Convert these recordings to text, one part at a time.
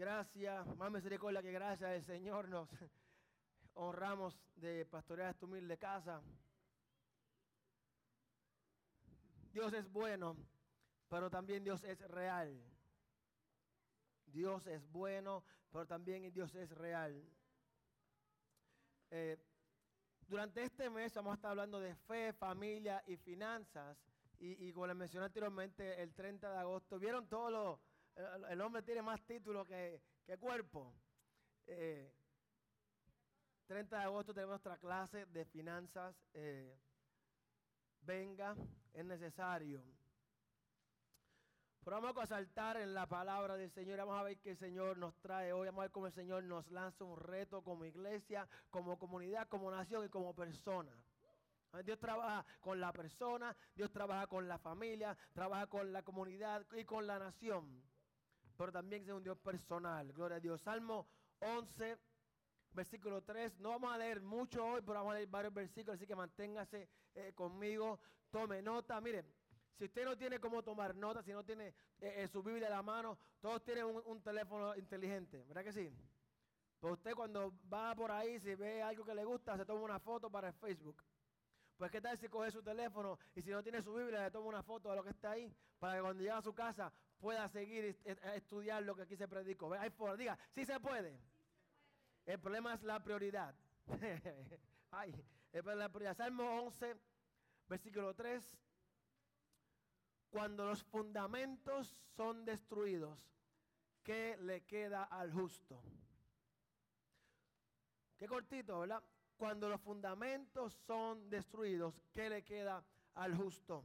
gracias, más misericordia que gracias al Señor nos honramos de pastorear esta humilde casa. Dios es bueno, pero también Dios es real. Dios es bueno, pero también Dios es real. Eh, durante este mes vamos a estar hablando de fe, familia y finanzas. Y, como les mencioné anteriormente, el 30 de agosto, ¿vieron todo lo, el, hombre tiene más títulos que, cuerpo? 30 eh, de agosto tenemos nuestra clase de finanzas. Eh, venga, es necesario. Pero vamos a saltar en la palabra del Señor. Vamos a ver qué el Señor nos trae hoy. Vamos a ver cómo el Señor nos lanza un reto como iglesia, como comunidad, como nación y como persona. Dios trabaja con la persona, Dios trabaja con la familia, trabaja con la comunidad y con la nación. Pero también es un Dios personal. Gloria a Dios. Salmo 11, versículo 3. No vamos a leer mucho hoy, pero vamos a leer varios versículos, así que manténgase eh, conmigo, tome nota. Miren, si usted no tiene cómo tomar nota, si no tiene eh, eh, su Biblia a la mano, todos tienen un, teléfono inteligente, ¿verdad que sí? Pues usted cuando va por ahí, si ve algo que le gusta, se toma una foto para el Facebook. Pues qué tal si coge su teléfono y si no tiene su Biblia, le toma una foto de lo que está ahí, para que cuando llegue a su casa pueda seguir a estudiar lo que aquí se predicó. Hay forma, diga, sí se puede. El problema es la prioridad. Ay, el problema es la prioridad. Salmo 11, versículo 3. Cuando los fundamentos son destruidos, ¿qué le queda al justo? Qué cortito, ¿verdad? Cuando los fundamentos son destruidos, ¿qué le queda al justo?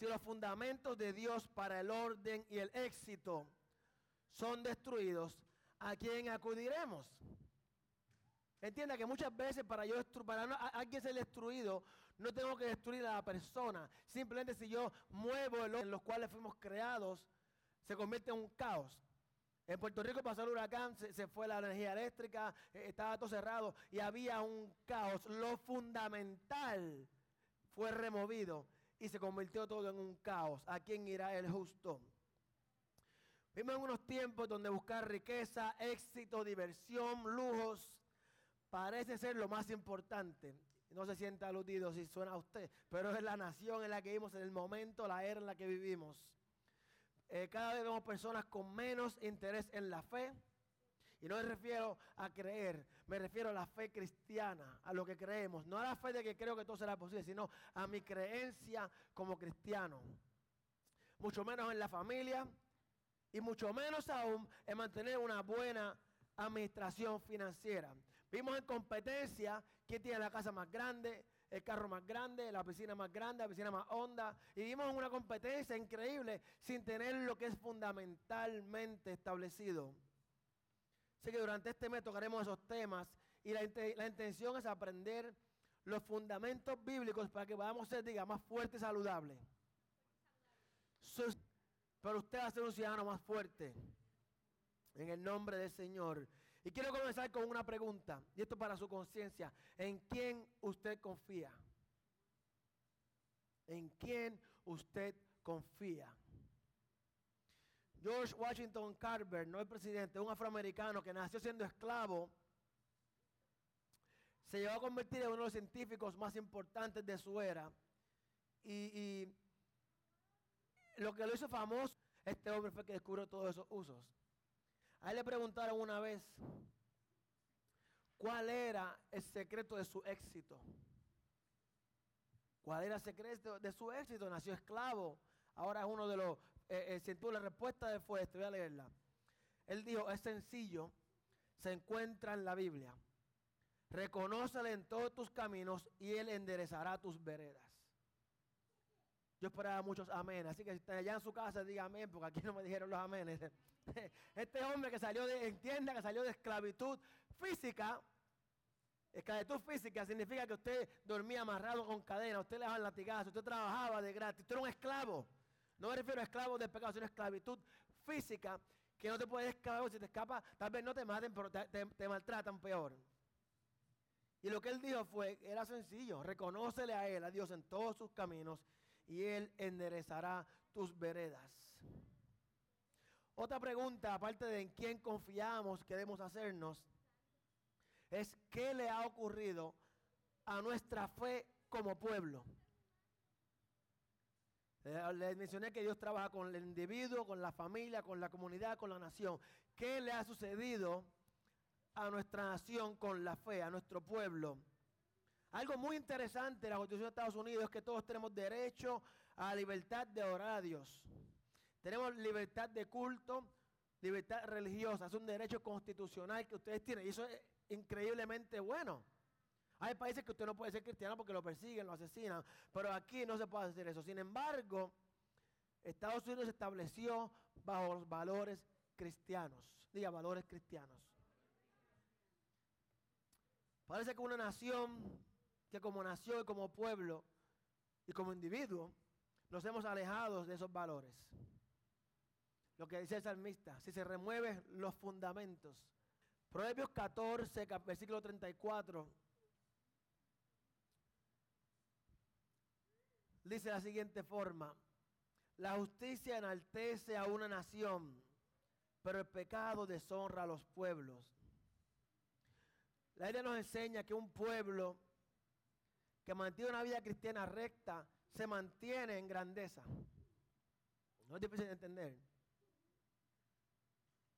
Si los fundamentos de Dios para el orden y el éxito son destruidos, ¿a quién acudiremos? Entienda que muchas veces para yo para no, alguien ser destruido, no tengo que destruir a la persona. Simplemente si yo muevo el en los cuales fuimos creados, se convierte en un caos. En Puerto Rico pasó el huracán, se, fue la energía eléctrica, eh, estaba todo cerrado y había un caos. Lo fundamental fue removido y se convirtió todo en un caos. ¿A quién irá el justo? Vimos en unos tiempos donde buscar riqueza, éxito, diversión, lujos, parece ser lo más importante. No se sienta aludido si suena a usted, pero es la nación en la que vivimos, en el momento, la era en la que vivimos. Eh, cada vez vemos personas con menos interés en la fe. Y no me refiero a creer, me refiero a la fe cristiana, a lo que creemos. No a la fe de que creo que todo será posible, sino a mi creencia como cristiano. Mucho menos en la familia y mucho menos aún en mantener una buena administración financiera. Vimos en competencia quién tiene la casa más grande, el carro más grande, la piscina más grande, la piscina más honda. Y vimos una competencia increíble sin tener lo que es fundamentalmente establecido. Así que durante este mes tocaremos esos temas y la, intención es aprender los fundamentos bíblicos para que podamos ser, diga, más fuertes y saludables. Pero usted va ser un ciudadano más fuerte. En el nombre del Señor. Y quiero comenzar con una pregunta, y esto para su conciencia. ¿En quién usted confía? ¿En quién usted confía? George Washington Carver, no el presidente, un afroamericano que nació siendo esclavo, se llegó a convertir en uno de los científicos más importantes de su era. Y, y lo que lo hizo famoso, este hombre fue que descubrió todos esos usos. A él le preguntaron una vez cuál era el secreto de su éxito. ¿Cuál era el secreto de su éxito? Nació esclavo. Ahora es uno de los... Eh, eh la respuesta de fue esta, voy a leerla. Él dijo, es sencillo, se encuentra en la Biblia. Reconócele en todos tus caminos y Él enderezará tus veredas. Yo esperaba muchos amén. Así que si están allá en su casa, diga amén, porque aquí no me dijeron los amenes. Este hombre que salió de, entienda que salió de esclavitud física. Esclavitud física significa que usted dormía amarrado con cadena, usted le daban latigazos, usted trabajaba de gratis, usted era un esclavo. No me refiero a esclavo del pecado, sino a esclavitud física, que no te puedes escapar, si te escapas, tal vez no te maten, pero te, maltratan peor. Y lo que él dijo fue, era sencillo, reconócele a él, a Dios en todos sus caminos y Él enderezará tus veredas. Otra pregunta, aparte de en quién confiamos que debemos hacernos, es qué le ha ocurrido a nuestra fe como pueblo. Eh, les mencioné que Dios trabaja con el individuo, con la familia, con la comunidad, con la nación. ¿Qué le ha sucedido a nuestra nación con la fe, a nuestro pueblo? Algo muy interesante de la Constitución de Estados Unidos es que todos tenemos derecho a libertad de orar a Dios. Tenemos libertad de culto, libertad religiosa. Es un derecho constitucional que ustedes tienen. Y eso es increíblemente bueno. Hay países que usted no puede ser cristiano porque lo persiguen, lo asesinan. Pero aquí no se puede hacer eso. Sin embargo, Estados Unidos se estableció bajo los valores cristianos. Diga, valores cristianos. Parece que una nación que como nación y como pueblo y como individuo nos hemos alejado de esos valores. Lo que dice el salmista, si se remueven los fundamentos. Proverbios 14, versículo 34. Dice de la siguiente forma, la justicia enaltece a una nación, pero el pecado deshonra a los pueblos. La Biblia nos enseña que un pueblo que mantiene una vida cristiana recta se mantiene en grandeza. No es difícil de entender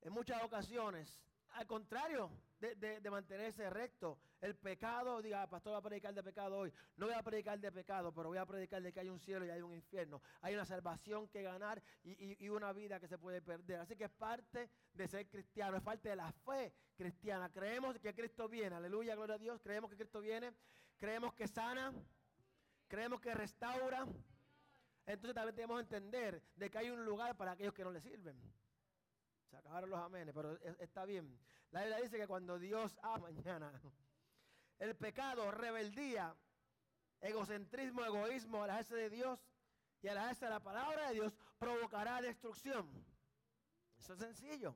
en muchas ocasiones. Al contrario de, mantenerse recto, el pecado, diga, pastor va a predicar de pecado hoy. No voy a predicar de pecado, pero voy a predicar de que hay un cielo y hay un infierno. Hay una salvación que ganar y, y una vida que se puede perder. Así que es parte de ser cristiano, es parte de la fe cristiana. Creemos que Cristo viene, aleluya, gloria a Dios. Creemos que Cristo viene, creemos que sana, creemos que restaura. Entonces también tenemos que entender de que hay un lugar para aquellos que no le sirven. Se acabaron los amenes, pero está bien. La Biblia dice que cuando Dios ama mañana, el pecado, rebeldía, egocentrismo, egoísmo, alejarse de Dios y alejarse de la palabra de Dios, provocará destrucción. Eso es sencillo.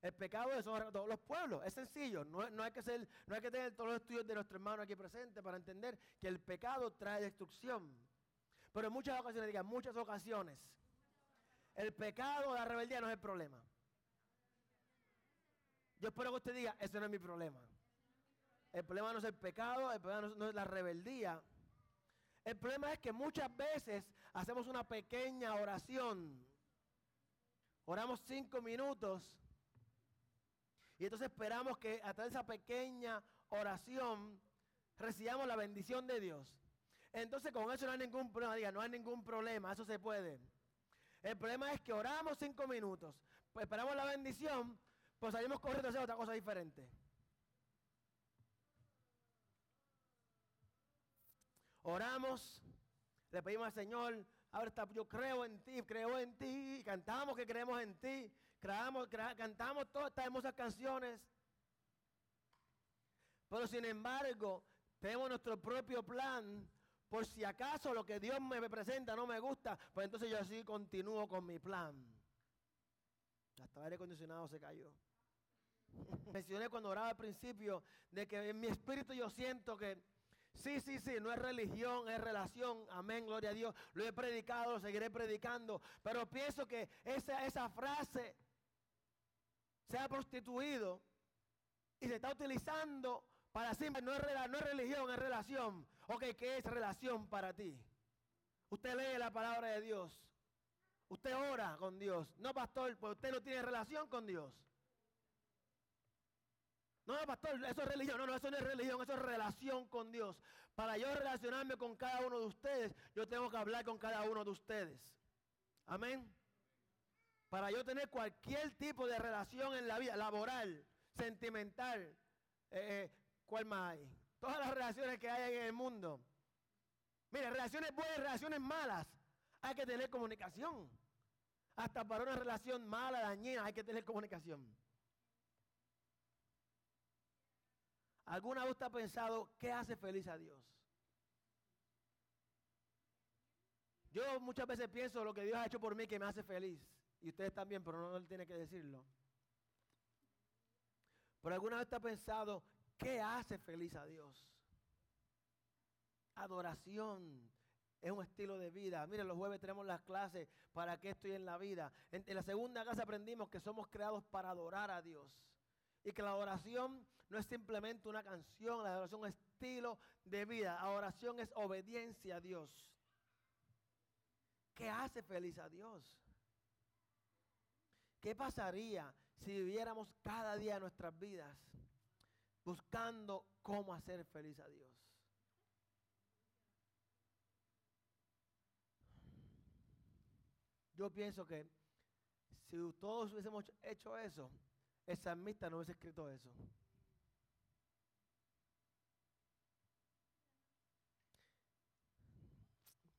El pecado a todos los pueblos. Es sencillo. No, no, hay que ser, no hay que tener todos los estudios de nuestro hermano aquí presente para entender que el pecado trae destrucción. Pero en muchas ocasiones, diga, muchas ocasiones, el pecado, la rebeldía no es el problema. Yo espero que usted diga, ese no es mi problema. El problema no es el pecado, el problema no es la rebeldía. El problema es que muchas veces hacemos una pequeña oración. Oramos cinco minutos. Y entonces esperamos que a través de esa pequeña oración recibamos la bendición de Dios. Entonces con eso no hay ningún problema. Diga, no hay ningún problema, eso se puede. El problema es que oramos cinco minutos, pues esperamos la bendición, pues salimos corriendo a hacer otra cosa diferente. Oramos, le pedimos al Señor, ahora yo creo en ti, creo en ti, cantamos que creemos en ti, cantamos todas estas hermosas canciones. Pero sin embargo, tenemos nuestro propio plan. Por si acaso lo que Dios me presenta no me gusta, pues entonces yo así continúo con mi plan. Hasta el aire acondicionado se cayó. Mencioné cuando oraba al principio de que en mi espíritu yo siento que sí, sí, sí, no es religión, es relación. Amén, gloria a Dios. Lo he predicado, lo seguiré predicando. Pero pienso que esa, esa frase se ha prostituido y se está utilizando para siempre. No es, no es religión, es relación. Ok, ¿qué es relación para ti? Usted lee la palabra de Dios. Usted ora con Dios. No, pastor, pues usted no tiene relación con Dios. No, pastor, eso es religión. No, no, eso no es religión, eso es relación con Dios. Para yo relacionarme con cada uno de ustedes, yo tengo que hablar con cada uno de ustedes. Amén. Para yo tener cualquier tipo de relación en la vida, laboral, sentimental, eh, eh, ¿cuál más hay? Todas las relaciones que hay en el mundo. Mire, relaciones buenas, relaciones malas. Hay que tener comunicación. Hasta para una relación mala, dañina, hay que tener comunicación. ¿Alguna vez usted ha pensado qué hace feliz a Dios? Yo muchas veces pienso lo que Dios ha hecho por mí que me hace feliz. Y ustedes también, pero no, él tiene que decirlo. Pero alguna vez usted ha pensado qué hace feliz a Dios. Adoración, es un estilo de vida. Mire, los jueves tenemos las clases para qué estoy en la vida. En la segunda clase aprendimos que somos creados para adorar a Dios. Y que la adoración no es simplemente una canción, la adoración es estilo de vida. La oración es obediencia a Dios. ¿Qué hace feliz a Dios? ¿Qué pasaría si viviéramos cada día nuestras vidas buscando cómo hacer feliz a Dios? Yo pienso que si todos hubiésemos hecho eso, el salmista no hubiese escrito eso.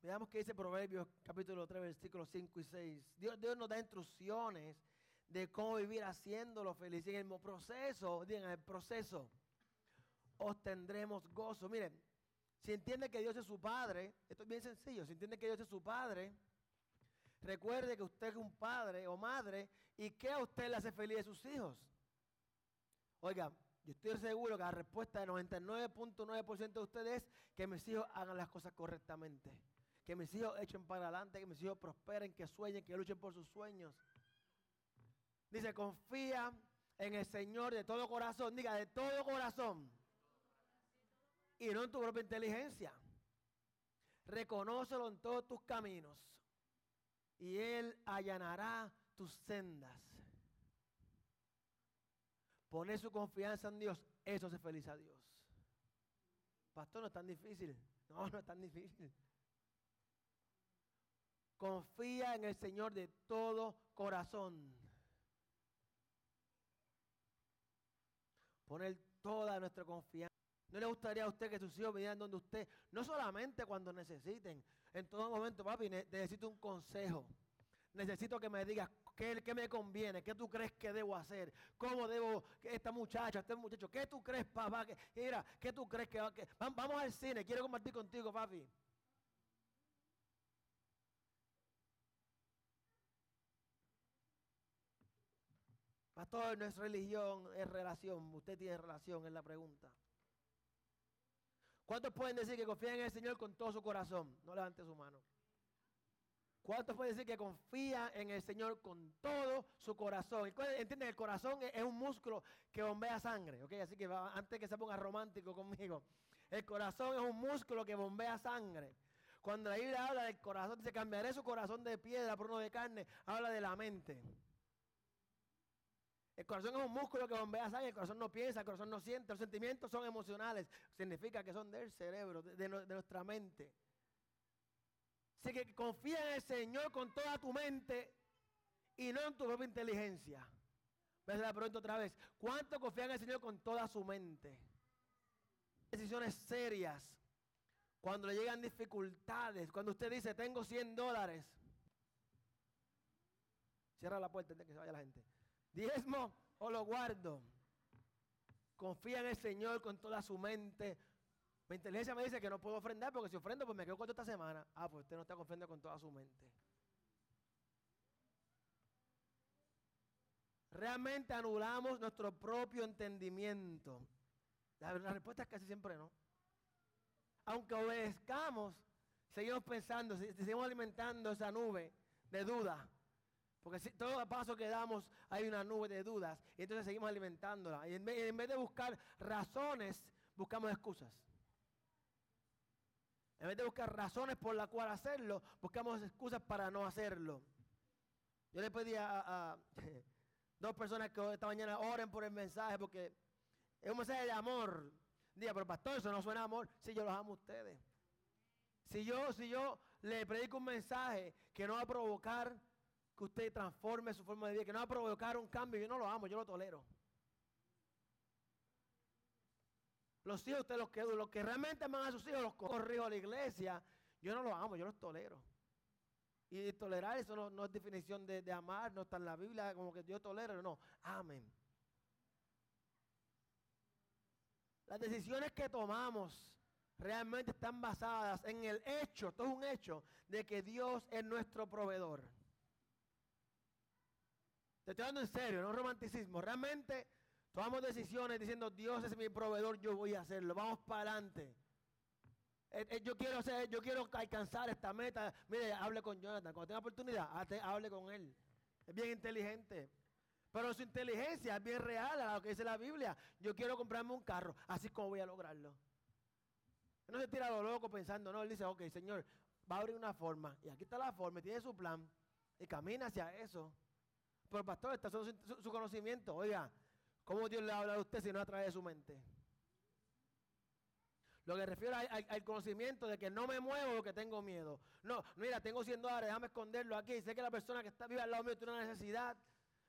Veamos qué dice Proverbios capítulo 3, versículos 5 y 6. Dios, Dios nos da instrucciones de cómo vivir haciéndolo feliz. En el proceso, digan, en el proceso, obtendremos gozo. Miren, si entiende que Dios es su Padre, esto es bien sencillo, si entiende que Dios es su Padre, recuerde que usted es un padre o madre y que a usted le hace feliz a sus hijos. Oiga, yo estoy seguro que la respuesta del 99.9% de ustedes es que mis hijos hagan las cosas correctamente que mis hijos echen para adelante, que mis hijos prosperen, que sueñen, que luchen por sus sueños. Dice, confía en el Señor de todo corazón, diga de todo corazón. Y no en tu propia inteligencia. Reconócelo en todos tus caminos. Y Él allanará tus sendas. Poner su confianza en Dios, eso hace feliz a Dios. Pastor, no es tan difícil. No, no es tan difícil. Confía en el Señor de todo corazón. Poner toda nuestra confianza. ¿No le gustaría a usted que sus hijos vinieran donde usted? No solamente cuando necesiten. En todo momento, papi, necesito un consejo. Necesito que me digas qué, qué, me conviene, qué tú crees que debo hacer, cómo debo, esta muchacha, este muchacho, qué tú crees, papá, mira, qué tú crees que, que vamos al cine, quiero compartir contigo, papi. Pastor, no es religión, es relación. Usted tiene relación, es la pregunta. ¿Cuántos pueden decir que confían en el Señor con todo su corazón? No levante su mano. ¿Cuántos pueden decir que confían en el Señor con todo su corazón? ¿Entienden? El corazón es, un músculo que bombea sangre. ¿ok? Así que antes que se ponga romántico conmigo, el corazón es un músculo que bombea sangre. Cuando la Biblia habla del corazón, dice cambiaré su corazón de piedra por uno de carne, habla de la mente. El corazón es un músculo que bombea sangre, el corazón no piensa, el corazón no siente, los sentimientos son emocionales, significa que son del cerebro, de, nuestra mente. Así que confía en el Señor con toda tu mente y no en tu propia inteligencia. Voy a la pregunta otra vez. ¿Cuánto confía en el Señor con toda su mente? Decisiones serias. Cuando le llegan dificultades, cuando usted dice, tengo 100 dólares. Cierra la puerta antes que se vaya la gente diezmo o lo guardo. Confía en el Señor con toda su mente. Mi inteligencia me dice que no puedo ofrendar porque si ofrendo pues me quedo con esta semana. Ah, pues usted no está confiando con toda su mente. Realmente anulamos nuestro propio entendimiento. La, la respuesta es casi siempre no. Aunque obedezcamos, seguimos pensando, seguimos alimentando esa nube de duda porque si, todo paso que damos hay una nube de dudas y entonces seguimos alimentándola. Y en vez, de buscar razones, buscamos excusas. En vez de buscar razones por las cuales hacerlo, buscamos excusas para no hacerlo. Yo le pedí a, dos personas que esta mañana oren por el mensaje porque es un mensaje de amor. Diga, pero pastor, eso no suena a amor. Si yo los amo a ustedes. Si yo, si yo le predico un mensaje que no va a provocar que usted transforme su forma de vida, que no va a provocar un cambio. Yo no lo amo, yo lo tolero. Los hijos, usted los que, los que realmente aman a sus hijos, los corrijo a la iglesia, yo no los amo, yo los tolero. Y tolerar eso no, es definición de, amar, no está en la Biblia como que yo tolero, no, amén. Las decisiones que tomamos realmente están basadas en el hecho, esto es un hecho, de que Dios es nuestro proveedor. Te estoy hablando en serio, no romanticismo. Realmente tomamos decisiones diciendo, Dios es mi proveedor, yo voy a hacerlo. Vamos para adelante. eh, eh, yo quiero hacer, yo quiero alcanzar esta meta. Mire, hable con Jonathan. Cuando tenga oportunidad, hable con él. Es bien inteligente. Pero su inteligencia es bien real a lo que dice la Biblia. Yo quiero comprarme un carro, así como voy a lograrlo. no se tira a lo loco pensando, no, él dice, ok, Señor, va a abrir una forma. Y aquí está la forma, tiene su plan. Y camina hacia eso. Pero pastor, está su, su, conocimiento. Oiga, ¿cómo Dios le habla a usted si no a través de su mente? Lo que refiero al, conocimiento de que no me muevo porque tengo miedo. No, mira, tengo 100 dólares, déjame esconderlo aquí. Sé que la persona que está viva al lado mío tiene una necesidad.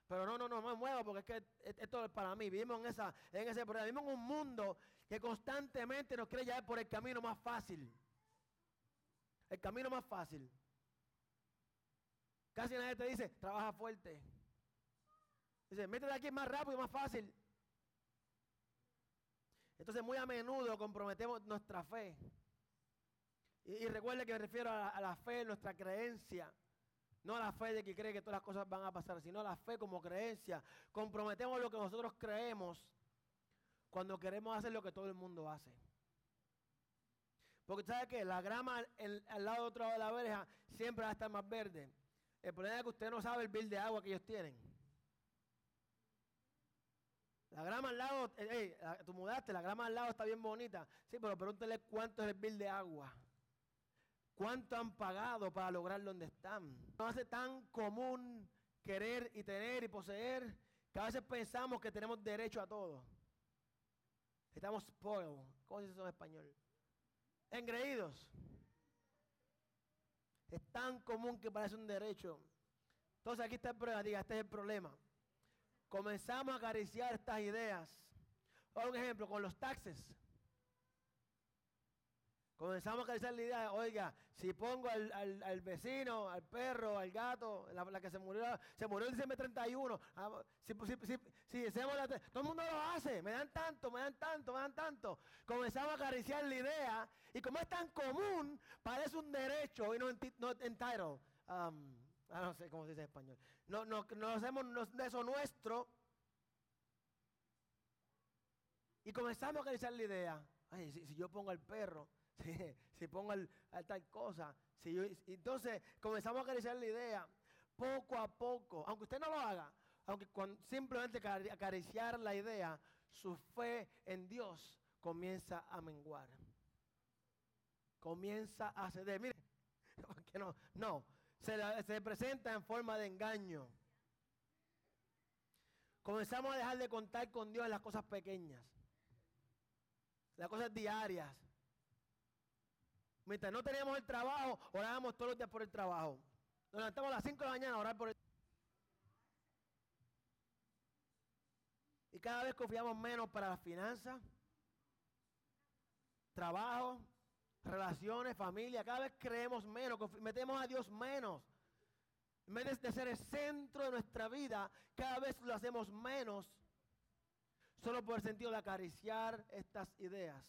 Pero no, no, no, me muevo porque es que esto es para mí. Vivimos en, esa, en ese problema. Vivimos en un mundo que constantemente nos quiere llevar por el camino más fácil. El camino más fácil. Casi nadie te dice, trabaja fuerte. Dice, métete aquí más rápido y más fácil. Entonces muy a menudo comprometemos nuestra fe. Y, recuerde que me refiero a, la fe, nuestra creencia. No a la fe de que cree que todas las cosas van a pasar, sino a la fe como creencia. Comprometemos lo que nosotros creemos cuando queremos hacer lo que todo el mundo hace. Porque sabe que la grama al lado de otro lado de la verja siempre va a estar más verde. El problema es que usted no sabe el bill de agua que ellos tienen. La grama al lado, hey, tú mudaste, la grama al lado está bien bonita. Sí, pero pregúntele cuánto es el bill de agua. ¿Cuánto han pagado para lograr donde están? No hace tan común querer y tener y poseer que a veces pensamos que tenemos derecho a todo. Estamos spoiled. ¿Cómo se dice eso en español? Engreídos. Es tan común que parece un derecho. Entonces aquí está el problema. Diga, este es el problema comenzamos a acariciar estas ideas. Un ejemplo, con los taxes. Comenzamos a acariciar la idea, oiga, si pongo al, vecino, al perro, al gato, la, que se murió, se murió el diciembre 31, ah, si, si, todo el mundo lo hace, me dan tanto, me dan tanto, me dan tanto. Comenzamos a acariciar la idea y como es tan común, parece un derecho y no, entitled. Ah, no sé cómo se dice en español. No, no, no hacemos eso nuestro. Y comenzamos a acariciar la idea. Ay, si, yo pongo al perro, si, pongo al, tal cosa. Si entonces comenzamos a acariciar la idea. Poco a poco, aunque usted no lo haga, aunque simplemente acariciar la idea, su fe en Dios comienza a menguar. Comienza a ceder. Mire, no, no, se, presenta en forma de engaño. Comenzamos a dejar de contar con Dios en las cosas pequeñas, las cosas diarias. Mientras no teníamos el trabajo, orábamos todos los días por el trabajo. Nos levantamos a las 5 de la mañana a orar por el Y cada vez confiamos menos para las finanzas, trabajo, relaciones, familia, cada vez creemos menos, metemos a Dios menos. En vez de ser el centro de nuestra vida, cada vez lo hacemos menos, solo por el sentido de acariciar estas ideas.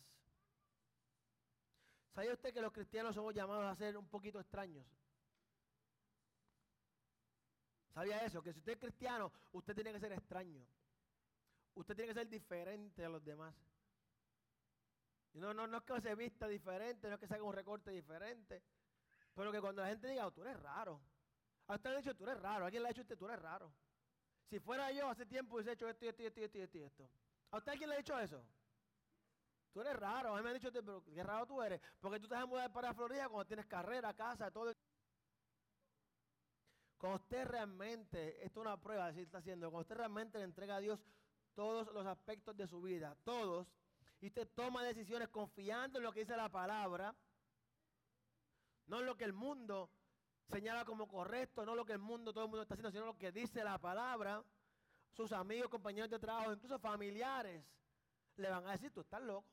¿Sabía usted que los cristianos somos llamados a ser un poquito extraños? ¿Sabía eso? Que si usted es cristiano, usted tiene que ser extraño. Usted tiene que ser diferente a los demás. No, no, no es que se vista diferente, no es que se haga un recorte diferente, pero que cuando la gente diga, oh, tú eres raro. A usted le ha dicho, tú eres raro. Alguien le ha dicho, usted, tú eres raro. Si fuera yo hace tiempo hubiese hecho esto esto esto esto y esto. ¿A usted alguien le ha dicho eso? Tú eres raro. A mí me han dicho, pero qué raro tú eres. Porque tú te vas a mudar para Florida cuando tienes carrera, casa, todo. Cuando usted realmente, esto es una prueba, así está haciendo, cuando usted realmente le entrega a Dios todos los aspectos de su vida, todos, y usted toma decisiones confiando en lo que dice la palabra, no en lo que el mundo señala como correcto, no lo que el mundo, todo el mundo está haciendo, sino lo que dice la palabra, sus amigos, compañeros de trabajo, incluso familiares, le van a decir, tú estás loco.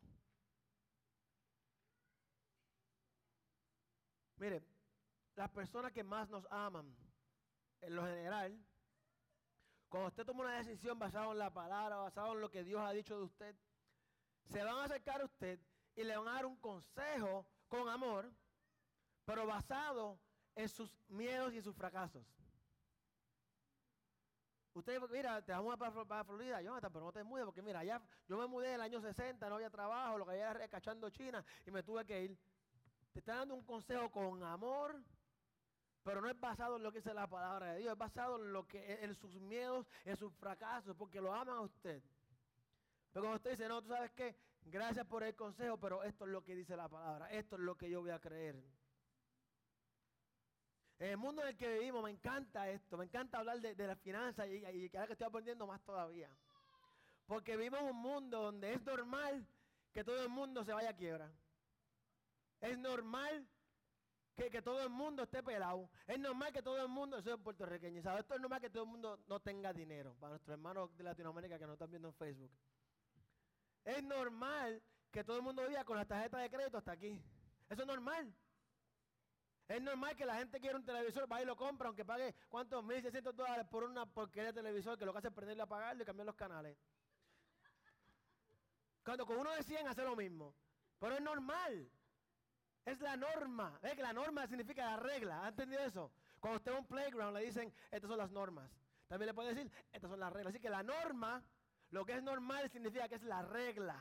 Mire, las personas que más nos aman, en lo general, cuando usted toma una decisión basada en la palabra, basada en lo que Dios ha dicho de usted, se van a acercar a usted y le van a dar un consejo con amor, pero basado en sus miedos y en sus fracasos. Usted, mira, te vamos para, para Florida, Jonathan, pero no te mudes, porque mira, ya yo me mudé en el año 60, no había trabajo, lo que había era recachando China y me tuve que ir. te está dando un consejo con amor, pero no es basado en lo que dice la palabra de Dios, es basado en en sus miedos, en sus fracasos, porque lo aman a usted. Pero cuando usted dice, no, tú sabes qué, gracias por el consejo, pero esto es lo que dice la palabra, esto es lo que yo voy a creer. En el mundo en el que vivimos me encanta esto, me encanta hablar de, de la finanza y, y, ahora que estoy aprendiendo más todavía. Porque vivimos en un mundo donde es normal que todo el mundo se vaya a quiebra. Es normal que, que, todo el mundo esté pelado. Es normal que todo el mundo, puertorriqueño, ¿sabes? Esto es normal que todo el mundo no tenga dinero. Para nuestros hermanos de Latinoamérica que nos están viendo en Facebook. Es normal que todo el mundo viva con la tarjeta de crédito hasta aquí. Eso es normal. Es normal que la gente quiera un televisor, va y lo compra, aunque pague, ¿cuántos? 1.600 dólares por una porquería de televisor que lo que hace es prenderle a pagarlo y cambiar los canales. Cuando con uno de 100 hace lo mismo. Pero es normal. Es la norma. Es que la norma significa la regla. ¿Ha entendido eso? Cuando usted va a un playground le dicen, estas son las normas. También le puede decir, estas son las reglas. Así que la norma, lo que es normal significa que es la regla.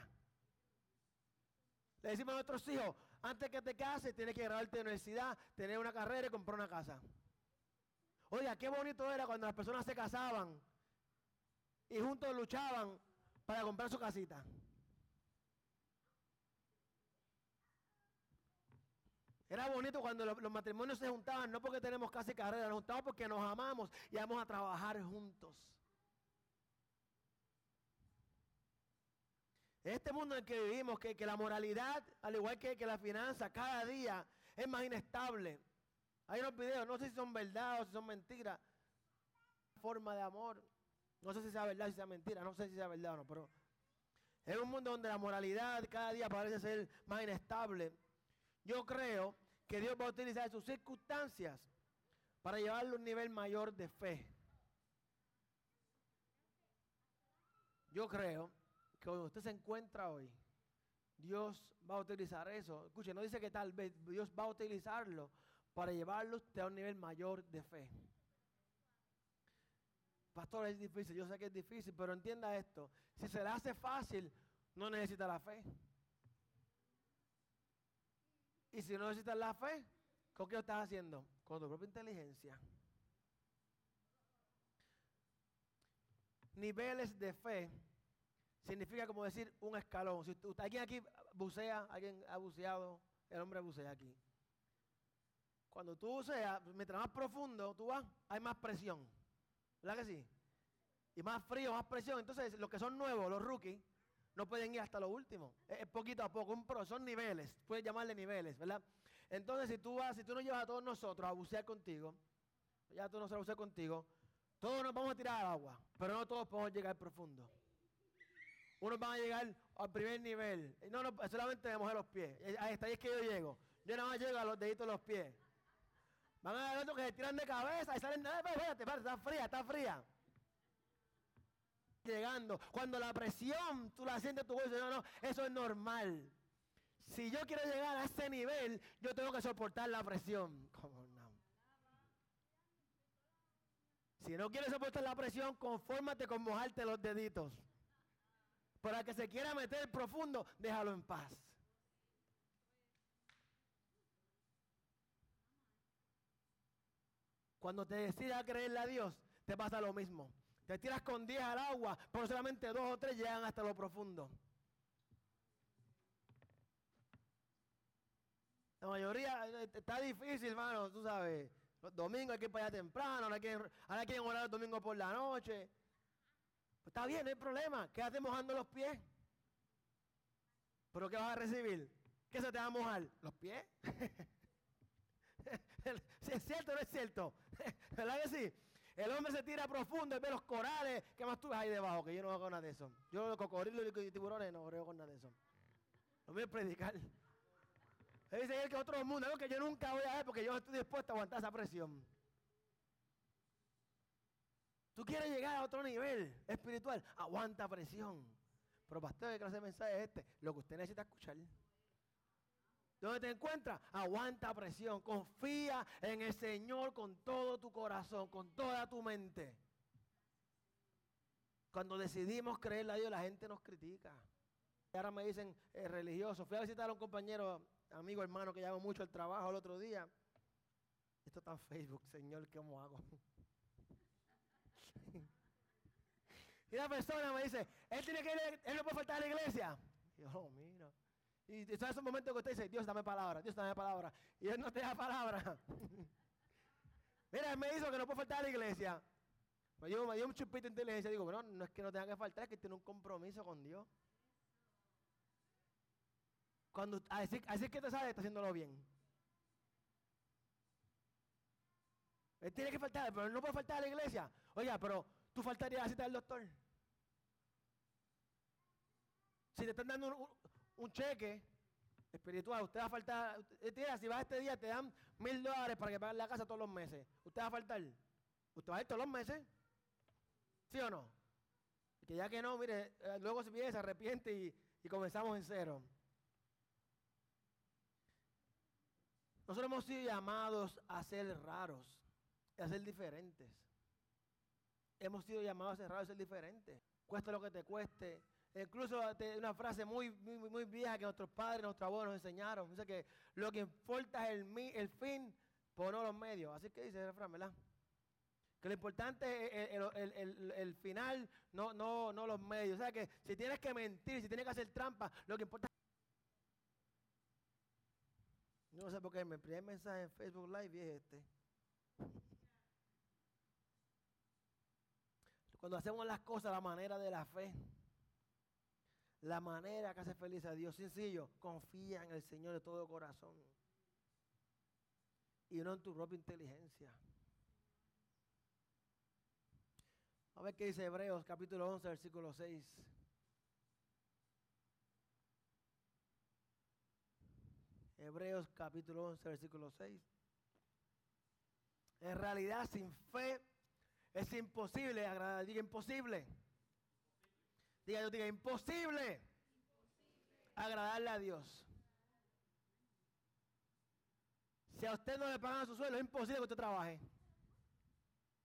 Le decimos a nuestros hijos, antes que te cases, tienes que graduarte de universidad, tener una carrera y comprar una casa. Oiga, qué bonito era cuando las personas se casaban y juntos luchaban para comprar su casita. Era bonito cuando los, matrimonios se juntaban, no porque tenemos casa y carrera, nos juntamos porque nos amamos y vamos a trabajar juntos. Este mundo en que vivimos, que, que la moralidad, al igual que, que la finanza, cada día es más inestable. Hay unos videos, no sé si son verdad o si son mentiras. Forma de amor. No sé si sea verdad o si sea mentira, no sé si sea verdad o no, pero es un mundo donde la moralidad cada día parece ser más inestable. Yo creo que Dios va a utilizar sus circunstancias para llevarlo a un nivel mayor de fe. Yo creo que donde usted se encuentra hoy, Dios va a utilizar eso. Escuche, no dice que tal vez Dios va a utilizarlo para llevarlo usted a un nivel mayor de fe. Pastor, es difícil, yo sé que es difícil, pero entienda esto. Si se le hace fácil, no necesita la fe. Y si no necesitas la fe, ¿con qué lo estás haciendo? Con tu propia inteligencia. Niveles de fe significa como decir un escalón. Si usted, alguien aquí bucea, alguien ha buceado, el hombre bucea aquí. Cuando tú buceas, mientras más profundo tú vas, hay más presión. ¿Verdad que sí? Y más frío, más presión. Entonces, los que son nuevos, los rookies, no pueden ir hasta lo último. Es, poquito a poco, son niveles, puedes llamarle niveles, ¿verdad? Entonces, si tú vas, si tú nos llevas a todos nosotros a bucear contigo, ya tú nos a bucear contigo, todos nos vamos a tirar al agua, pero no todos podemos llegar profundo. Unos van a llegar al primer nivel. No, no, solamente de mojar los pies. Ahí está, ahí es que yo llego. Yo nada más llego a los deditos de los pies. Van a ver otros que se tiran de cabeza y salen, espérate, espérate, está fría, está fría llegando. Cuando la presión tú la sientes tu bolso, no, no, eso es normal. Si yo quiero llegar a ese nivel, yo tengo que soportar la presión. ¿Cómo no? Si no quieres soportar la presión, confórmate con mojarte los deditos. Para que se quiera meter profundo, déjalo en paz. Cuando te decidas creerle a Dios, te pasa lo mismo. Te tiras con 10 al agua, pero solamente dos o tres llegan hasta lo profundo. La mayoría eh, está difícil, hermano, tú sabes. Los domingos hay que ir para allá temprano, ahora quieren, ahora quieren orar el domingo por la noche. Pues está bien, no hay problema. Quédate mojando los pies. ¿Pero qué vas a recibir? ¿Qué se te va a mojar? ¿Los pies? si es cierto o no es cierto. ¿Verdad que sí? El hombre se tira profundo y ve los corales. ¿Qué más tú ves ahí debajo? Que yo no hago nada de eso. Yo los cocodrilos y tiburones no creo con nada de eso. No voy a predicar. Él dice él que otro mundo, algo que yo nunca voy a ver porque yo estoy dispuesto a aguantar esa presión. Tú quieres llegar a otro nivel espiritual, aguanta presión. Pero pastor, ¿qué clase de mensaje es este? Lo que usted necesita escuchar. ¿Dónde te encuentras? Aguanta presión. Confía en el Señor con todo tu corazón, con toda tu mente. Cuando decidimos creerle a Dios, la gente nos critica. Y ahora me dicen eh, religioso. Fui a visitar a un compañero amigo hermano que llamo mucho al trabajo el otro día. Esto está en Facebook, Señor, ¿cómo hago? Y la persona me dice, él tiene que ir, él no puede faltar a la iglesia. Y yo, oh. Y esos momentos que usted dice, Dios dame palabra, Dios dame palabra. Y él no te da palabra. mira, él me dijo que no puede faltar a la iglesia. Me dio, me dio un chupito de inteligencia. Digo, bueno, no es que no tenga que faltar, es que tiene un compromiso con Dios. Cuando, así, así que te sabe, está haciéndolo bien. Él tiene que faltar, pero él no puede faltar a la iglesia. Oiga, pero tú faltarías a cita del doctor. Si te están dando un, cheque espiritual, usted va a faltar. Si vas este día, te dan mil dólares para que pagues la casa todos los meses. ¿Usted va a faltar? ¿Usted va a ir todos los meses? ¿Sí o no? que ya que no, mire, eh, luego se viene, se arrepiente y, y comenzamos en cero. Nosotros hemos sido llamados a ser raros, a ser diferentes. Hemos sido llamados a a ser diferentes. Cuesta lo que te cueste. Incluso una frase muy, muy, muy vieja que nuestros padres, nuestros abuelos nos enseñaron. Dice que lo que importa es el, el fin, por no los medios. Así que dice el refrán, ¿verdad? Que lo importante es el, final, no, no, no los medios. O sea que si tienes que mentir, si tienes que hacer trampa, lo que importa no sé por qué mi primer mensaje en Facebook Live es este. Cuando hacemos las cosas a la manera de la fe, la manera que hace feliz a Dios, sencillo, confía en el Señor de todo corazón y no en tu propia inteligencia. A ver qué dice Hebreos capítulo 11, versículo 6. Hebreos capítulo 11, versículo 6. En realidad, sin fe es imposible agradar. Diga imposible. Diga, yo diga imposible, agradarle a Dios. Si a usted no le pagan su sueldo, es imposible que usted trabaje.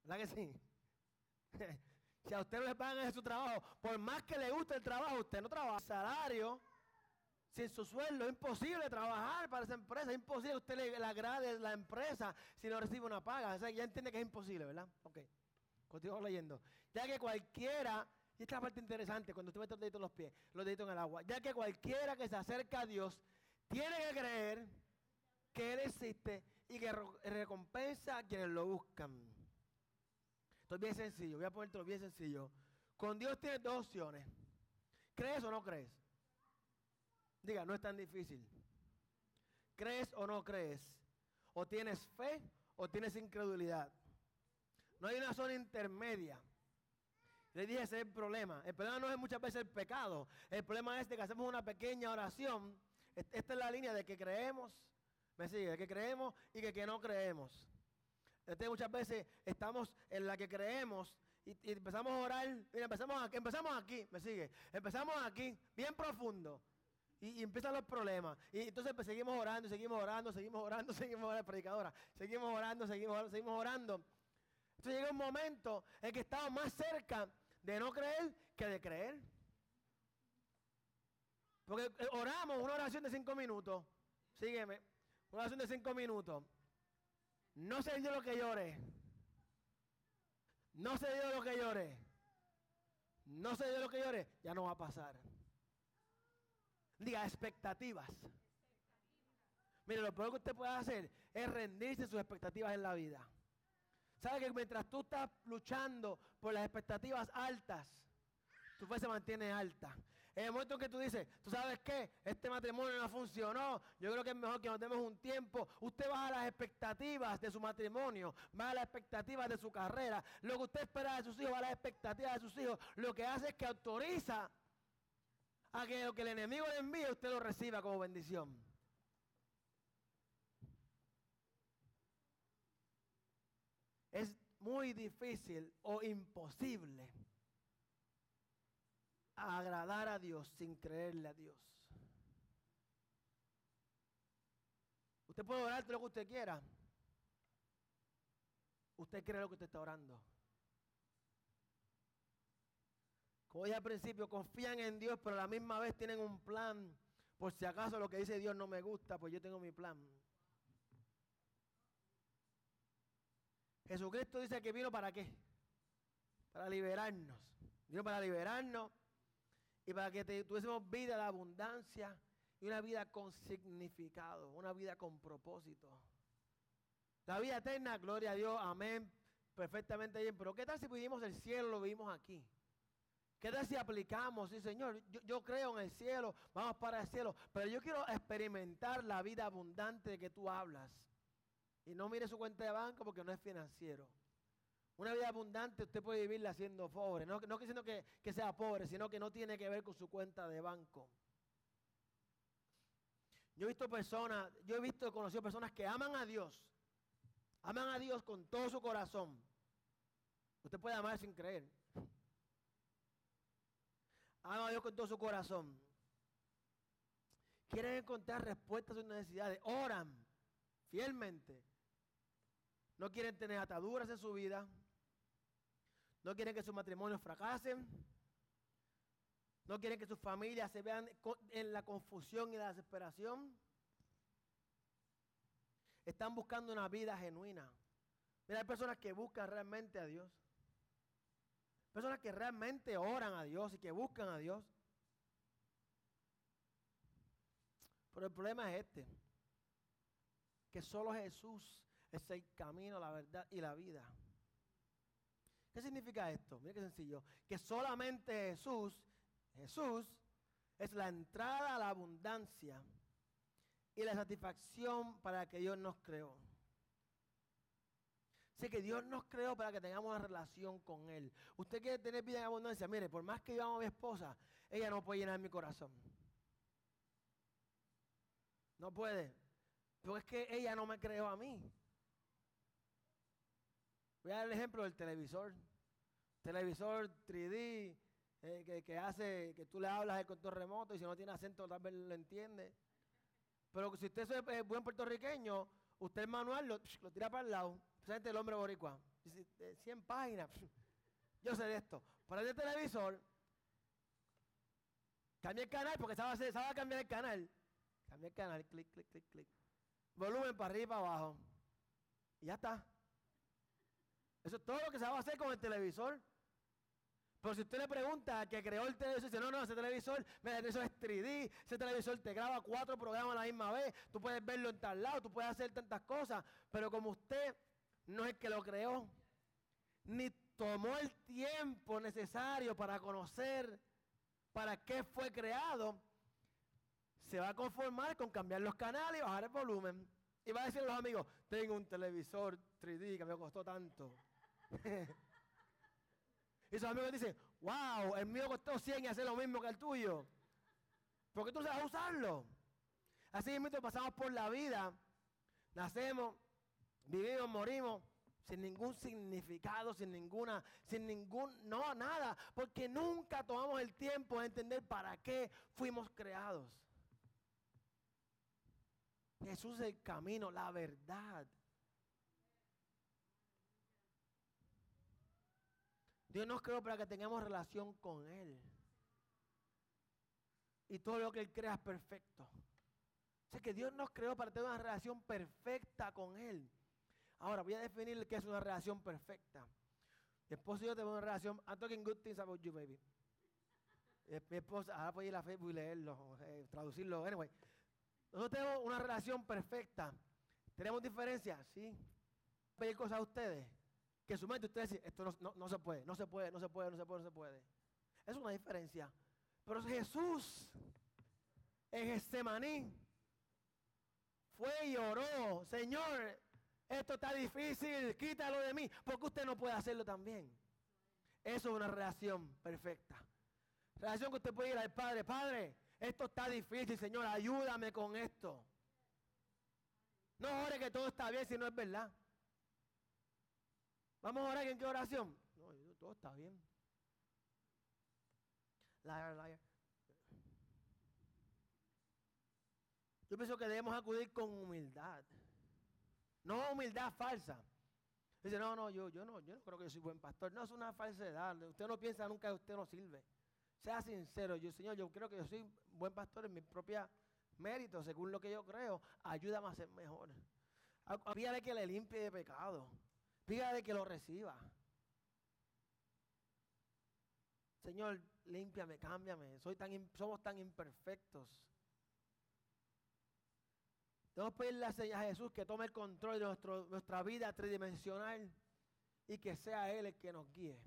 ¿Verdad que sí? si a usted no le pagan su trabajo, por más que le guste el trabajo, usted no trabaja. Salario sin su sueldo es imposible trabajar para esa empresa, es imposible que usted le, agrade la empresa si no recibe una paga. O sea, ya entiende que es imposible, ¿verdad? Ok, continúo leyendo. Ya que cualquiera, y esta parte interesante, cuando usted mete los deditos en los pies, los deditos en el agua, ya que cualquiera que se acerca a Dios tiene que creer que Él existe y que recompensa a quienes lo buscan. Esto es bien sencillo, voy a ponértelo bien sencillo. Con Dios tienes dos opciones. ¿Crees o no crees? Diga, no es tan difícil. ¿Crees o no crees? O tienes fe o tienes incredulidad. No hay una zona intermedia. Le dije, ese es el problema. El problema no es muchas veces el pecado. El problema es de que hacemos una pequeña oración. Esta es la línea de que creemos, me sigue, de que creemos y que, que no creemos. Este, muchas veces estamos en la que creemos y, empezamos a orar. Mira, empezamos aquí, empezamos aquí, me sigue. Empezamos aquí, bien profundo. Y, empiezan los problemas. Y entonces pues, seguimos orando, seguimos orando, seguimos orando, seguimos orando, predicadora. Seguimos orando, seguimos orando, seguimos orando. Entonces llega un momento en que estamos más cerca de no creer que de creer. Porque eh, oramos una oración de cinco minutos. Sígueme. Una oración de cinco minutos. No se dio lo que lloré. No se dio lo que lloré. No se dio lo que lloré. Ya no va a pasar. Diga expectativas. Mire, lo peor que usted puede hacer es rendirse sus expectativas en la vida. ¿Sabe que mientras tú estás luchando por las expectativas altas, tu fe se mantiene alta? En el momento en que tú dices, ¿tú sabes qué? Este matrimonio no funcionó, yo creo que es mejor que nos demos un tiempo. Usted baja las expectativas de su matrimonio, baja las expectativas de su carrera. Lo que usted espera de sus hijos, baja las expectativas de sus hijos. Lo que hace es que autoriza a que lo que el enemigo le envíe usted lo reciba como bendición. Es muy difícil o imposible agradar a Dios sin creerle a Dios. Usted puede orar lo que usted quiera. Usted cree lo que usted está orando. Como dije al principio, confían en Dios, pero a la misma vez tienen un plan Por si acaso lo que dice Dios no me gusta, pues yo tengo mi plan. Jesucristo dice que vino para qué? Para liberarnos. Vino para liberarnos y para que tuviésemos vida de abundancia y una vida con significado, una vida con propósito. La vida eterna, gloria a Dios, amén, perfectamente bien. Pero ¿qué tal si vivimos el cielo, lo vivimos aquí? ¿Qué tal si aplicamos? Sí, Señor, yo, yo, creo en el cielo, vamos para el cielo, pero yo quiero experimentar la vida abundante de que tú hablas. Y no mire su cuenta de banco porque no es financiero. Una vida abundante usted puede vivirla siendo pobre. No, no diciendo que, que sea pobre, sino que no tiene que ver con su cuenta de banco. Yo he visto personas, yo he visto, conocido personas que aman a Dios. Aman a Dios con todo su corazón. Usted puede amar sin creer. Aman a Dios con todo su corazón. Quieren encontrar respuestas a sus necesidades. Oran fielmente. No quieren tener ataduras en su vida. No quieren que sus matrimonios fracasen. No quieren que sus familias se vean en la confusión y la desesperación. Están buscando una vida genuina. Mira, hay personas que buscan realmente a Dios. Personas que realmente oran a Dios y que buscan a Dios. Pero el problema es este. Que solo Jesús es el camino, la verdad y la vida. ¿Qué significa esto? Mira qué sencillo. Que solamente Jesús, Jesús es la entrada a la abundancia y la satisfacción para que Dios nos creó. Sé que Dios nos creó para que tengamos una relación con Él. Usted quiere tener vida en abundancia. Mire, por más que yo amo a mi esposa, ella no puede llenar mi corazón. No puede. Porque es que ella no me creó a mí. Voy a dar el ejemplo del televisor. Televisor 3D eh, que, hace que tú le hablas el control remoto y si no tiene acento tal vez lo entiende. Pero si usted es buen puertorriqueño, usted el manual lo, tira para el lado. Especialmente el hombre boricua. 100 páginas. Yo sé de esto. Para el televisor, cambia el canal porque sabe, sabe cambiar el canal. Cambia el canal, clic, clic, clic, clic. Volumen para arriba y para abajo. Y ya está. Eso es todo lo que se va a hacer con el televisor. Pero si usted le pregunta a que creó el televisor, dice, no, no, ese televisor, mira, eso es 3D, ese televisor te graba cuatro programas a la misma vez, tú puedes verlo en tal lado, tú puedes hacer tantas cosas, pero como usted no es el que lo creó, ni tomó el tiempo necesario para conocer para qué fue creado, se va a conformar con cambiar los canales y bajar el volumen. Y va a decir a los amigos, tengo un televisor 3D que me costó tanto. y sus amigos dicen, wow, el mío costó 100 y hace lo mismo que el tuyo. ¿Por qué tú a usarlo? Así mismo pasamos por la vida, nacemos, vivimos, morimos, sin ningún significado, sin ninguna, sin ningún, no, nada, porque nunca tomamos el tiempo de entender para qué fuimos creados. Jesús es el camino, la verdad. Dios nos creó para que tengamos relación con Él. Y todo lo que Él crea es perfecto. O que Dios nos creó para tener una relación perfecta con Él. Ahora voy a definir qué es una relación perfecta. Mi esposo y yo tenemos una relación. I'm talking good things about you, baby. Mi esposa, ahora puedo ir a Facebook y leerlo, eh, traducirlo. Anyway, nosotros tenemos una relación perfecta. ¿Tenemos diferencias? Sí. ¿Pedir cosas a ustedes? Que su mente usted dice, esto no, se puede, no se puede, no se puede, no se puede, no se puede. Es una diferencia. Pero Jesús en Getsemaní fue y oró, Señor, esto está difícil, quítalo de mí, porque usted no puede hacerlo también. Eso es una relación perfecta. Relación que usted puede ir al Padre, Padre, esto está difícil, Señor, ayúdame con esto. No ore que todo está bien si no es verdad. Vamos a orar en qué oración. No, todo está bien. Liar, liar. Yo pienso que debemos acudir con humildad. No humildad falsa. Dice, no, no, yo, yo no, yo no creo que yo soy buen pastor. No, es una falsedad. Usted no piensa nunca que usted no sirve. Sea sincero, yo, Señor, yo creo que yo soy buen pastor en mi propia mérito, según lo que yo creo, ayúdame a ser mejor. Pídale que le limpie de pecado. Pídale que lo reciba. Señor, límpiame, cámbiame. Soy tan, somos tan imperfectos. Debemos pedirle a Jesús que tome el control de nuestra vida tridimensional y que sea Él el que nos guíe.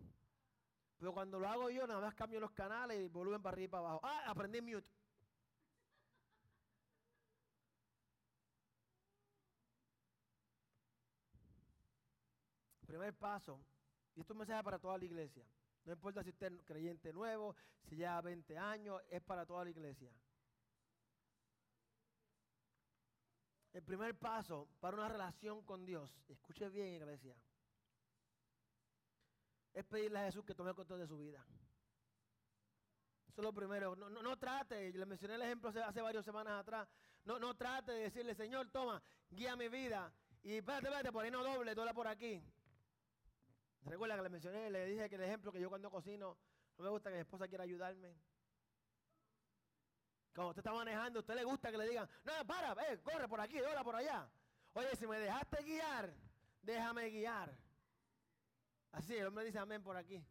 Pero cuando lo hago yo, nada más cambio los canales y volumen para arriba y para abajo. Ah, aprendí mute. Primer paso, y esto es un mensaje para toda la iglesia. No importa si usted es creyente nuevo, si lleva 20 años, es para toda la iglesia. El primer paso para una relación con Dios, escuche bien iglesia, es pedirle a Jesús que tome el control de su vida. Eso es lo primero. No, no, trate, le mencioné el ejemplo hace, varias semanas atrás, no, no trate de decirle, Señor, toma, guía mi vida. Y espérate, espérate, por ahí no doble, dobla por aquí. Recuerda que le mencioné, le dije que el ejemplo que yo cuando cocino, no me gusta que mi esposa quiera ayudarme. Cuando usted está manejando, a usted le gusta que le digan, no, para, ve, corre por aquí, dobla por allá. Oye, si me dejaste guiar, déjame guiar. Así, el hombre dice amén por aquí.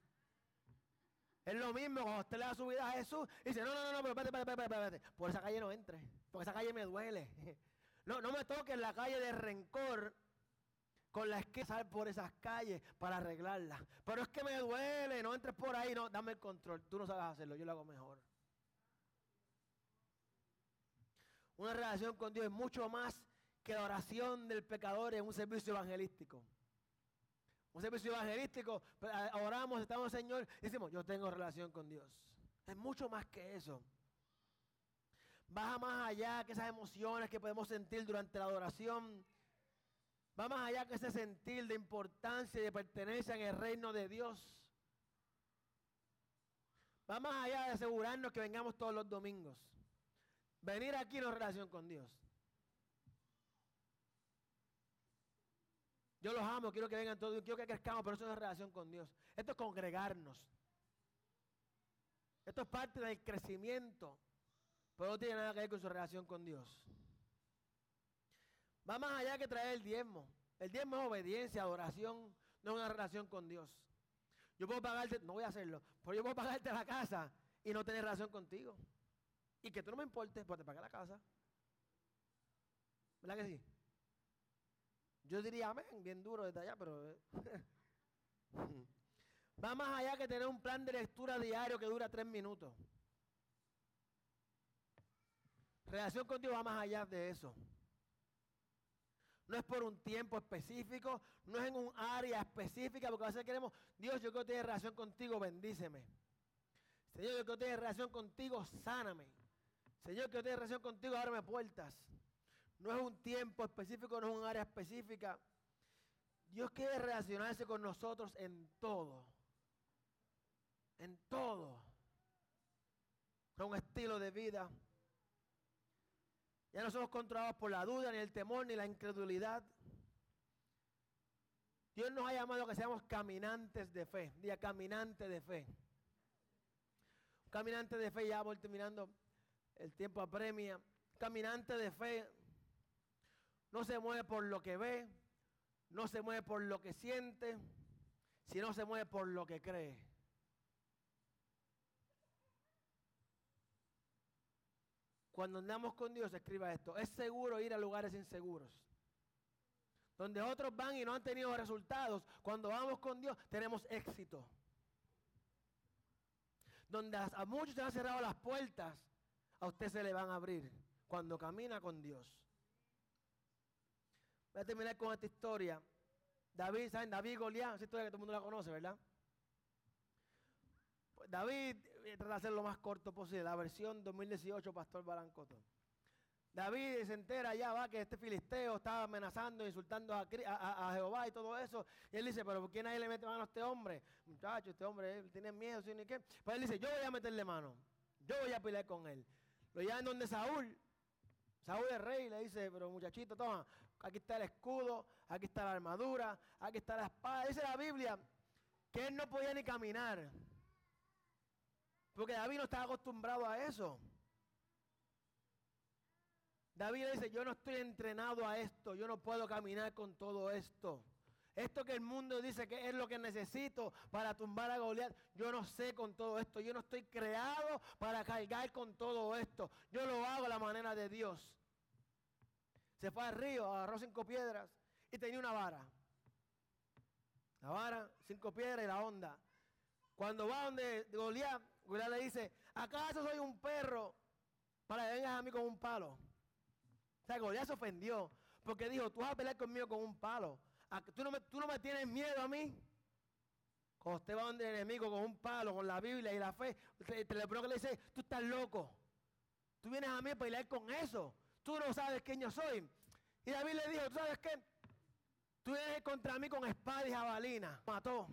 Es lo mismo cuando usted le da su vida a Jesús y dice, no, no, no, no, pero espérate, espérate, espérate, espérate. Por esa calle no entre, porque esa calle me duele. No, no me toques la calle de rencor con la que pasar por esas calles para arreglarla. Pero es que me duele, no entres por ahí, no, dame el control. Tú no sabes hacerlo, yo lo hago mejor. Una relación con Dios es mucho más que la oración del pecador en un servicio evangelístico. Un servicio evangelístico, oramos, estamos Señor, decimos, yo tengo relación con Dios. Es mucho más que eso. Baja más allá que esas emociones que podemos sentir durante la adoración. Va más allá que ese sentir de importancia y de pertenencia en el reino de Dios. Va más allá de asegurarnos que vengamos todos los domingos. Venir aquí no es relación con Dios. Yo los amo, quiero que vengan todos, quiero que crezcamos, pero eso no es relación con Dios. Esto es congregarnos. Esto es parte del crecimiento, pero no tiene nada que ver con su relación con Dios. Va más allá que traer el diezmo. El diezmo es obediencia, adoración, no una relación con Dios. Yo puedo pagarte, no voy a hacerlo, pero yo puedo pagarte la casa y no tener relación contigo. Y que tú no me importes, pues te pague la casa. ¿Verdad que sí? Yo diría amén, bien duro desde allá, pero... Eh. Va más allá que tener un plan de lectura diario que dura tres minutos. Relación con Dios va más allá de eso. No es por un tiempo específico, no es en un área específica, porque a veces queremos, Dios, yo quiero tener relación contigo, bendíceme. Señor, yo quiero tener relación contigo, sáname. Señor, yo quiero tener relación contigo, ábreme puertas. No es un tiempo específico, no es un área específica. Dios quiere relacionarse con nosotros en todo. En todo. Con un estilo de vida. Ya no somos controlados por la duda, ni el temor, ni la incredulidad. Dios nos ha llamado a que seamos caminantes de fe. Día caminante de fe. caminante de fe, ya voy terminando el tiempo apremia. Caminante de fe no se mueve por lo que ve, no se mueve por lo que siente, sino se mueve por lo que cree. Cuando andamos con Dios, escriba esto, es seguro ir a lugares inseguros. Donde otros van y no han tenido resultados, cuando vamos con Dios tenemos éxito. Donde a, muchos se han cerrado las puertas, a usted se le van a abrir cuando camina con Dios. Voy a terminar con esta historia. David, ¿saben? David Goliat, esa historia que todo el mundo la conoce, ¿verdad? David, voy a tratar de hacer lo más corto posible, la versión 2018, Pastor Balancoto. David se entera ya, va, que este filisteo estaba amenazando, insultando a, Jehová y todo eso. Y él dice, pero ¿por qué nadie le mete mano a este hombre? Muchacho, este hombre él tiene miedo, ¿sí, ni qué? Pues él dice, yo voy a meterle mano. Yo voy a pelear con él. Lo llevan donde Saúl. Saúl es rey, le dice, pero muchachito, toma, aquí está el escudo, aquí está la armadura, aquí está la espada. Dice la Biblia que él no podía ni caminar. Porque David no estaba acostumbrado a eso. David dice, yo no estoy entrenado a esto, yo no puedo caminar con todo esto. Esto que el mundo dice que es lo que necesito para tumbar a Goliat, yo no sé con todo esto. Yo no estoy creado para cargar con todo esto. Yo lo hago a la manera de Dios. Se fue al río, agarró cinco piedras y tenía una vara. La vara, cinco piedras y la onda. Cuando va donde Goliat, Goliat le dice, ¿acaso soy un perro para que vengas a mí con un palo? O sea, Goliat se ofendió porque dijo, tú vas a pelear conmigo con un palo. ¿Tú no, me, ¿Tú no me tienes miedo a mí? Cuando usted va donde el enemigo con un palo, con la Biblia y la fe, te, te le que le dice, tú estás loco. Tú vienes a mí a pelear con eso. Tú no sabes quién yo soy. Y David le dijo, ¿tú sabes qué? Tú vienes contra mí con espada y jabalina. Mató.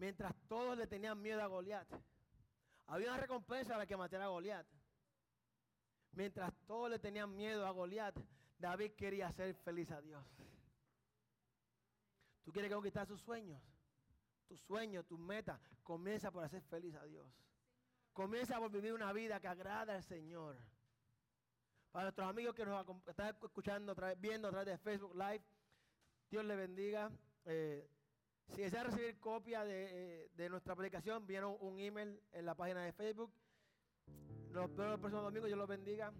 Mientras todos le tenían miedo a Goliat. Había una recompensa para que matara a Goliat. Mientras todos le tenían miedo a Goliat, David quería hacer feliz a Dios. ¿Tú quieres conquistar sus sueños? Tus sueños, tus metas. Comienza por hacer feliz a Dios. Comienza por vivir una vida que agrada al Señor. Para nuestros amigos que nos están escuchando, viendo a través de Facebook Live, Dios les bendiga. Eh, si desea recibir copia de, eh, nuestra predicación, vieron un email en la página de Facebook. Nos vemos el próximo domingo, Dios los bendiga.